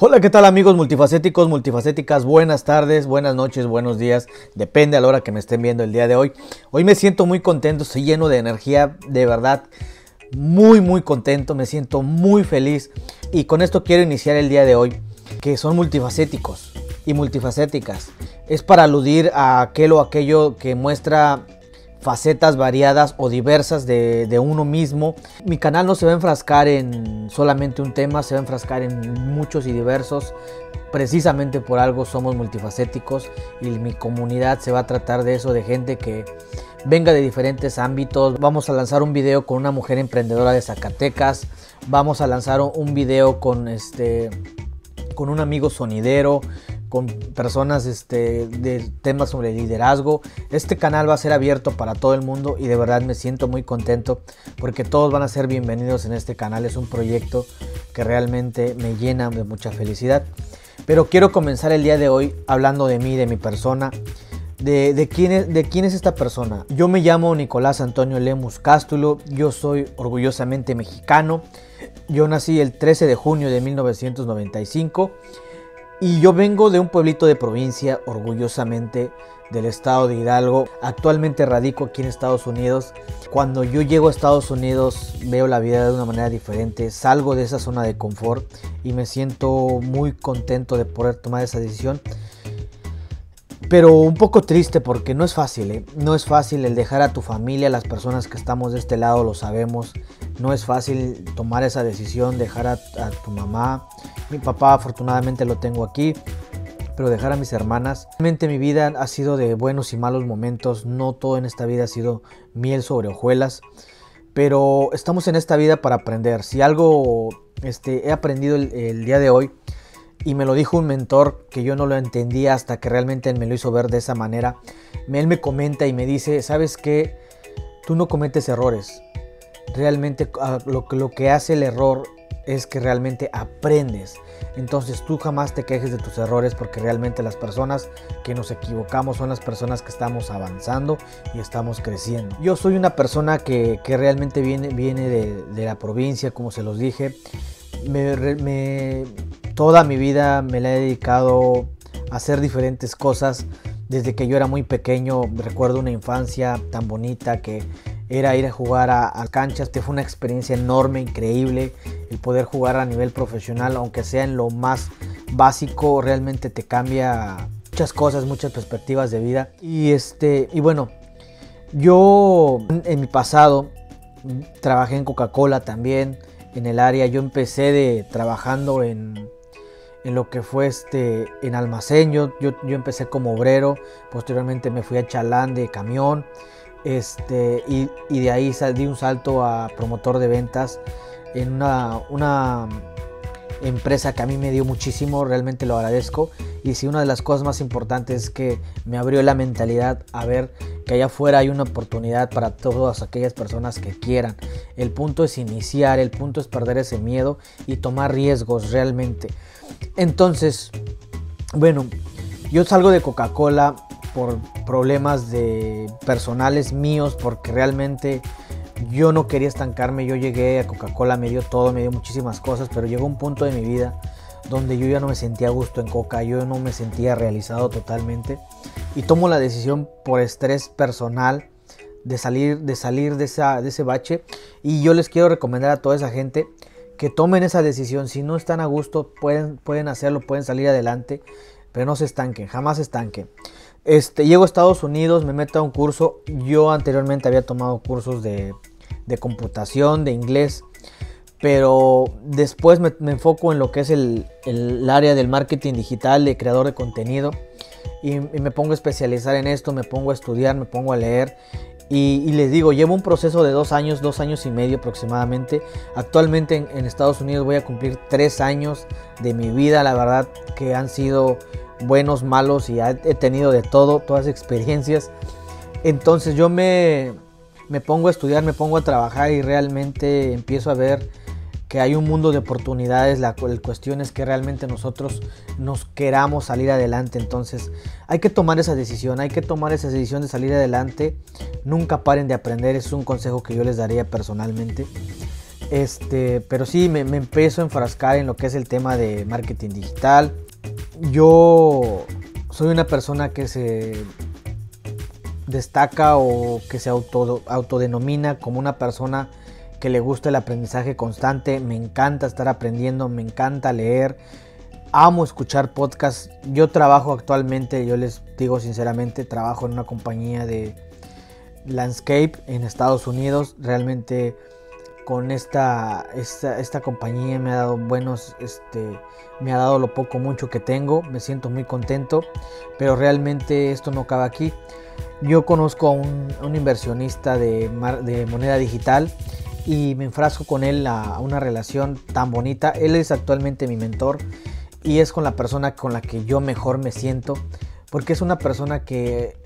Hola, ¿qué tal amigos multifacéticos, multifacéticas? Buenas tardes, buenas noches, buenos días. Depende a la hora que me estén viendo el día de hoy. Hoy me siento muy contento, estoy lleno de energía, de verdad. Muy, muy contento, me siento muy feliz. Y con esto quiero iniciar el día de hoy, que son multifacéticos y multifacéticas. Es para aludir a aquel o aquello que muestra facetas variadas o diversas de, uno mismo. Mi canal no se va a enfrascar en solamente un tema, se va a enfrascar en muchos y diversos. Precisamente por algo somos multifacéticos y mi comunidad se va a tratar de eso, de gente que venga de diferentes ámbitos. Vamos a lanzar un video con una mujer emprendedora de Zacatecas. Vamos a lanzar un video con este con un amigo sonidero, con personas este, de temas sobre liderazgo. Este canal va a ser abierto para todo el mundo y de verdad me siento muy contento porque todos van a ser bienvenidos en este canal. Es un proyecto que realmente me llena de mucha felicidad. Pero quiero comenzar el día de hoy hablando de mí, de mi persona. De, de, quién es, de quién es esta persona. Yo me llamo Nicolás Antonio Lemus Cástulo, yo soy orgullosamente mexicano, yo nací el 13 de junio de 1995 y yo vengo de un pueblito de provincia, orgullosamente del estado de Hidalgo. Actualmente radico aquí en Estados Unidos. Cuando yo llego a Estados Unidos veo la vida de una manera diferente. Salgo de esa zona de confort y me siento muy contento de poder tomar esa decisión pero un poco triste porque no es fácil, ¿eh? no es fácil el dejar a tu familia, las personas que estamos de este lado lo sabemos, no es fácil tomar esa decisión, dejar a, tu mamá, mi papá afortunadamente lo tengo aquí, pero dejar a mis hermanas. Realmente mi vida ha sido de buenos y malos momentos, no todo en esta vida ha sido miel sobre hojuelas, pero estamos en esta vida para aprender. Si algo este, he aprendido el día de hoy, y me lo dijo un mentor que yo no lo entendía hasta que realmente él me lo hizo ver de esa manera. Él me comenta y me dice, ¿sabes qué? Tú no cometes errores. Realmente ah, lo que hace el error es que realmente aprendes. Entonces tú jamás te quejes de tus errores porque realmente las personas que nos equivocamos son las personas que estamos avanzando y estamos creciendo. Yo soy una persona que, que realmente viene, viene de, de, la provincia, como se los dije. Me, toda mi vida me la he dedicado a hacer diferentes cosas. Desde que yo era muy pequeño, recuerdo una infancia tan bonita que era ir a jugar a, canchas. Este fue una experiencia enorme, increíble. El poder jugar a nivel profesional, aunque sea en lo más básico, realmente te cambia muchas cosas, muchas perspectivas de vida. Y este, y bueno, yo en mi pasado trabajé en Coca-Cola también, en el área. Yo empecé de trabajando en en lo que fue este, en almacén. Yo, yo, empecé como obrero, posteriormente me fui a chalán de camión. Este, y, de ahí di un salto a promotor de ventas en una, una empresa que a mí me dio muchísimo, realmente lo agradezco. Y sí, una de las cosas más importantes es que me abrió la mentalidad a ver que allá afuera hay una oportunidad para todas aquellas personas que quieran. El punto es iniciar, el punto es perder ese miedo y tomar riesgos realmente. Entonces, bueno, yo salgo de Coca-Cola por problemas de personales míos porque realmente yo no quería estancarme, yo llegué a Coca-Cola, me dio todo, me dio muchísimas cosas, pero llegó un punto de mi vida donde yo ya no me sentía a gusto en Coca, yo no me sentía realizado totalmente. Y tomo la decisión por estrés personal de salir de, salir de, esa, de ese bache. Y yo les quiero recomendar a toda esa gente que tomen esa decisión, si no están a gusto pueden, pueden hacerlo, pueden salir adelante, pero no se estanquen, jamás se estanquen. Este, llego a Estados Unidos, me meto a un curso. Yo anteriormente había tomado cursos de, computación, de inglés, pero después me, enfoco en lo que es el, área del marketing digital, de creador de contenido, y, me pongo a especializar en esto, me pongo a estudiar, me pongo a leer. Y, les digo, llevo un proceso de dos años, dos años y medio aproximadamente. Actualmente en, en Estados Unidos voy a cumplir tres años de mi vida, la verdad que han sido buenos, malos y he tenido de todo, todas experiencias. Entonces yo me, me pongo a estudiar, me pongo a trabajar y realmente empiezo a ver que hay un mundo de oportunidades, la cuestión es que realmente nosotros nos queramos salir adelante, entonces hay que tomar esa decisión, hay que tomar esa decisión de salir adelante, nunca paren de aprender, es un consejo que yo les daría personalmente. Este, pero sí, me, me empiezo a enfrascar en lo que es el tema de marketing digital. Yo soy una persona que se destaca o que se auto, autodenomina como una persona que le gusta el aprendizaje constante. Me encanta estar aprendiendo, me encanta leer. Amo escuchar podcasts. Yo trabajo actualmente, yo les digo sinceramente, trabajo en una compañía de landscape en Estados Unidos. Realmente con esta, esta, esta, compañía me ha dado buenos, este, me ha dado lo poco mucho que tengo, me siento muy contento, pero realmente esto no acaba aquí. Yo conozco a un, inversionista de, de, moneda digital y me enfrasco con él a, una relación tan bonita. Él es actualmente mi mentor y es con la persona con la que yo mejor me siento, porque es una persona que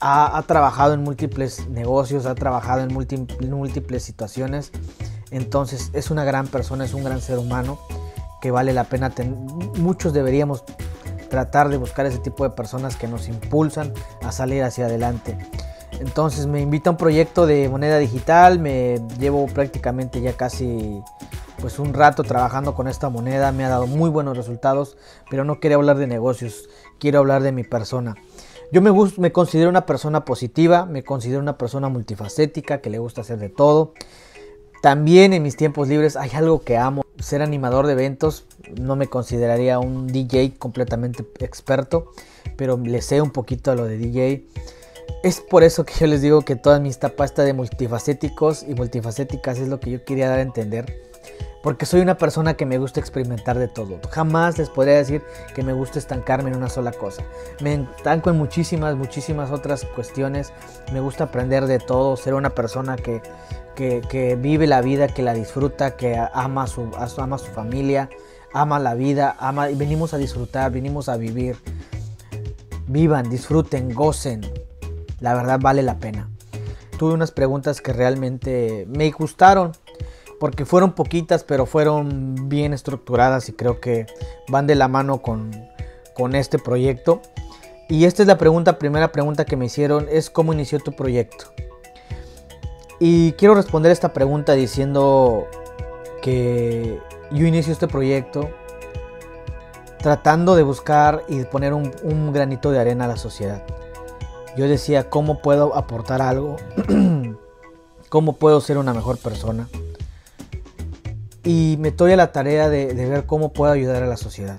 ha, trabajado en múltiples negocios, ha trabajado en múltiples, situaciones. Entonces es una gran persona, es un gran ser humano que vale la pena. Muchos deberíamos tratar de buscar ese tipo de personas que nos impulsan a salir hacia adelante. Entonces me invita a un proyecto de moneda digital, me llevo prácticamente ya casi pues un rato trabajando con esta moneda, me ha dado muy buenos resultados, pero no quería hablar de negocios, quiero hablar de mi persona. Yo me, me considero una persona positiva, me considero una persona multifacética que le gusta hacer de todo. También en mis tiempos libres hay algo que amo, ser animador de eventos. No me consideraría un DJ completamente experto, pero le sé un poquito a lo de DJ. Es por eso que yo les digo que toda mi tapas está de multifacéticos y multifacéticas es lo que yo quería dar a entender porque soy una persona que me gusta experimentar de todo. Jamás les podría decir que me gusta estancarme en una sola cosa. Me estanco en muchísimas, muchísimas otras cuestiones. Me gusta aprender de todo, ser una persona que, que, vive la vida, que la disfruta, que ama su, ama su familia, ama la vida, ama, venimos a disfrutar, venimos a vivir. Vivan, disfruten, gocen. La verdad vale la pena. Tuve unas preguntas que realmente me gustaron porque fueron poquitas, pero fueron bien estructuradas y creo que van de la mano con, este proyecto. Y esta es la primera pregunta que me hicieron, es cómo inició tu proyecto. Y quiero responder esta pregunta diciendo que yo inicio este proyecto tratando de buscar y poner un granito de arena a la sociedad. Yo decía, ¿cómo puedo aportar algo? ¿Cómo puedo ser una mejor persona? Y me doy a la tarea de, ver cómo puedo ayudar a la sociedad.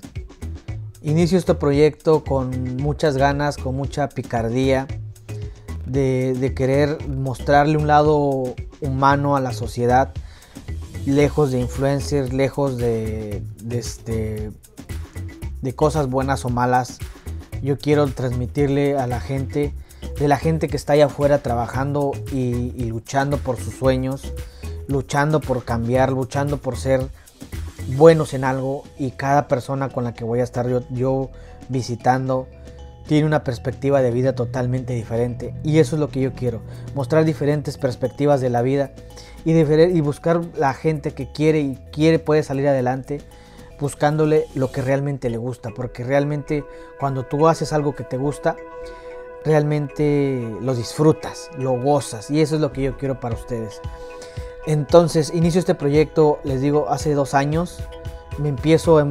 Inicio este proyecto con muchas ganas, con mucha picardía, de, querer mostrarle un lado humano a la sociedad, lejos de influencers, lejos de, este, de cosas buenas o malas. Yo quiero transmitirle a la gente, de la gente que está allá afuera trabajando y luchando por sus sueños, luchando por cambiar, luchando por ser buenos en algo y cada persona con la que voy a estar yo, visitando tiene una perspectiva de vida totalmente diferente y eso es lo que yo quiero, mostrar diferentes perspectivas de la vida y, y buscar la gente que quiere y quiere puede salir adelante buscándole lo que realmente le gusta, porque realmente cuando tú haces algo que te gusta, realmente lo disfrutas, lo gozas y eso es lo que yo quiero para ustedes. Entonces inicio este proyecto, les digo, hace dos años. Me empiezo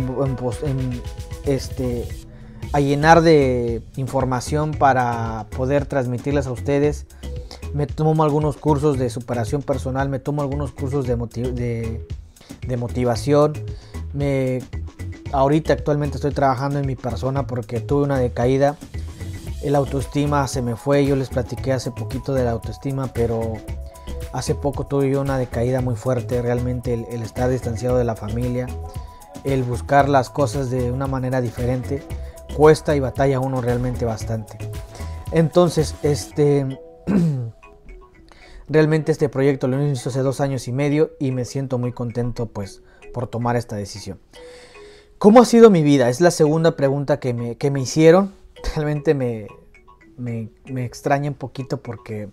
este, a llenar de información para poder transmitirles a ustedes. Me tomo algunos cursos de superación personal, me tomo algunos cursos de, de, motivación. Me, ahorita actualmente estoy trabajando en mi persona porque tuve una decaída. El autoestima se me fue, yo les platiqué hace poquito de la autoestima, pero Hace poco tuve yo una decaída muy fuerte, realmente el, estar distanciado de la familia, el buscar las cosas de una manera diferente, cuesta y batalla uno realmente bastante. Entonces, este, realmente este proyecto lo inicio hace dos años y medio y me siento muy contento pues por tomar esta decisión. ¿Cómo ha sido mi vida? Es la segunda pregunta que me, que me hicieron. Realmente me, me, me extraña un poquito porque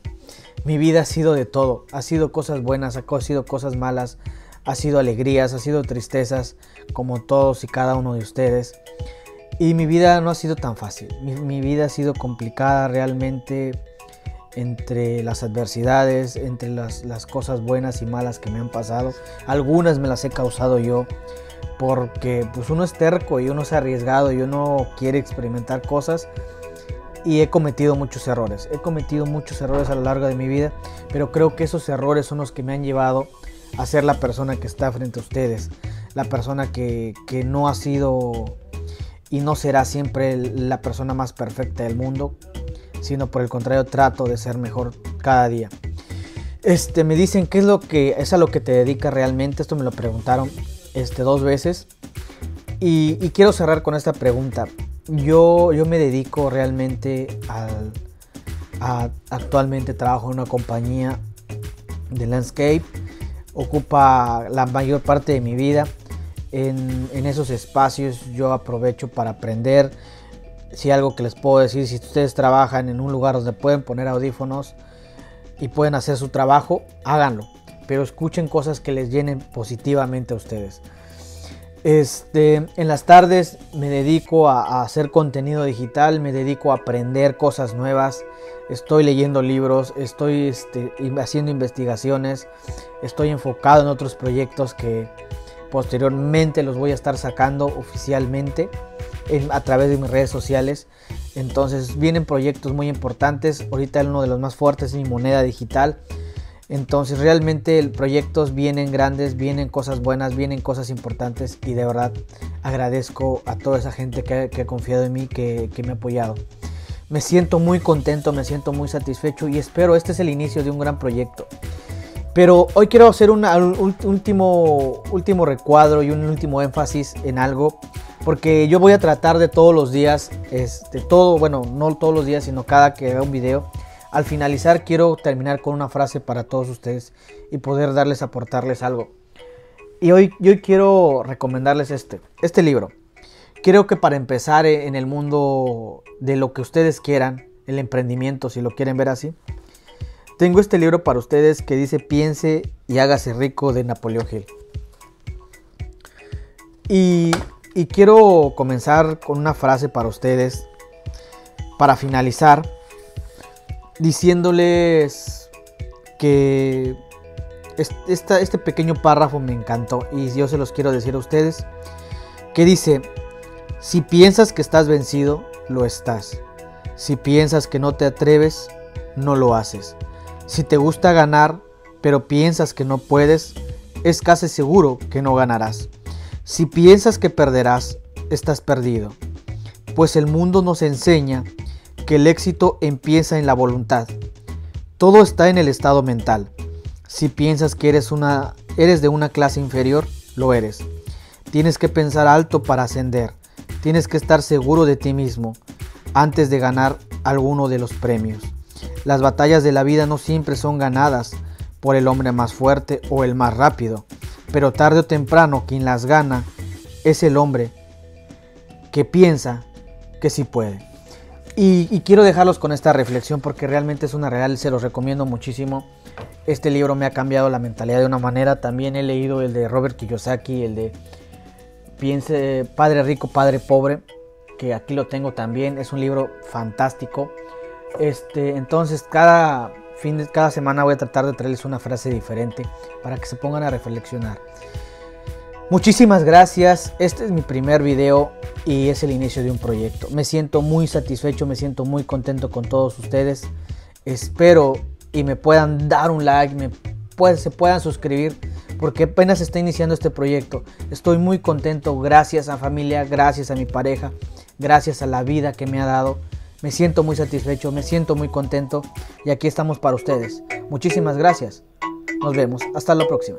mi vida ha sido de todo. Ha sido cosas buenas, ha sido cosas malas, ha sido alegrías, ha sido tristezas, como todos y cada uno de ustedes. Y mi vida no ha sido tan fácil. Mi, vida ha sido complicada realmente. entre las adversidades, entre las, las, cosas buenas y malas que me han pasado. Algunas me las he causado yo porque pues uno es terco y uno ha arriesgado y uno quiere experimentar cosas y he cometido muchos errores. He cometido muchos errores a lo largo de mi vida, pero creo que esos errores son los que me han llevado a ser la persona que está frente a ustedes, la persona que, que no ha sido y no será siempre la persona más perfecta del mundo, sino por el contrario trato de ser mejor cada día. Este, me dicen qué es lo que es a lo que te dedicas realmente. Esto me lo preguntaron este, dos veces. Y, quiero cerrar con esta pregunta. Yo, yo me dedico realmente al, a, actualmente trabajo en una compañía de landscape. Ocupa la mayor parte de mi vida. En, en esos espacios yo aprovecho para aprender, si algo que les puedo decir, si ustedes trabajan en un lugar donde pueden poner audífonos y pueden hacer su trabajo, háganlo. Pero escuchen cosas que les llenen positivamente a ustedes. Este, en las tardes me dedico a, hacer contenido digital, me dedico a aprender cosas nuevas, estoy leyendo libros, estoy este, haciendo investigaciones, estoy enfocado en otros proyectos que posteriormente los voy a estar sacando oficialmente a través de mis redes sociales. Entonces vienen proyectos muy importantes. Ahorita uno de los más fuertes es mi moneda digital. Entonces realmente proyectos vienen grandes, vienen cosas buenas, vienen cosas importantes y de verdad agradezco a toda esa gente que, ha confiado en mí, que, me ha apoyado. Me siento muy contento, me siento muy satisfecho y espero este es el inicio de un gran proyecto. Pero hoy quiero hacer un último, último recuadro y un último énfasis en algo porque yo voy a tratar de todos los días, este, todo, bueno, no todos los días, sino cada que vea un video. Al finalizar quiero terminar con una frase para todos ustedes y poder darles, aportarles algo. Y hoy yo quiero recomendarles este, este libro. Creo que para empezar en el mundo de lo que ustedes quieran, el emprendimiento, si lo quieren ver así, tengo este libro para ustedes que dice Piense y hágase rico de Napoleón Hill. Y quiero comenzar con una frase para ustedes, para finalizar, diciéndoles que este pequeño párrafo me encantó y yo se los quiero decir a ustedes, que dice, si piensas que estás vencido, lo estás. Si piensas que no te atreves, no lo haces. Si te gusta ganar, pero piensas que no puedes, es casi seguro que no ganarás. Si piensas que perderás, estás perdido, pues el mundo nos enseña que el éxito empieza en la voluntad. Todo está en el estado mental. Si piensas que eres, una, eres de una clase inferior, lo eres. Tienes que pensar alto para ascender. Tienes que estar seguro de ti mismo antes de ganar alguno de los premios. Las batallas de la vida no siempre son ganadas por el hombre más fuerte o el más rápido pero tarde o temprano quien las gana es el hombre que piensa que sí puede. Y, quiero dejarlos con esta reflexión porque realmente es una real, se los recomiendo muchísimo. Este libro me ha cambiado la mentalidad de una manera. También he leído el de Robert Kiyosaki, el de Piense Padre Rico, Padre Pobre, que aquí lo tengo también. Es un libro fantástico. Este, entonces cada fin de cada semana voy a tratar de traerles una frase diferente para que se pongan a reflexionar. Muchísimas gracias, este es mi primer video y es el inicio de un proyecto. Me siento muy satisfecho, me siento muy contento con todos ustedes. Espero y me puedan dar un like, me se puedan suscribir porque apenas está iniciando este proyecto. Estoy muy contento, gracias a familia, gracias a mi pareja, gracias a la vida que me ha dado. Me siento muy satisfecho, me siento muy contento y aquí estamos para ustedes. Muchísimas gracias. Nos vemos. Hasta la próxima.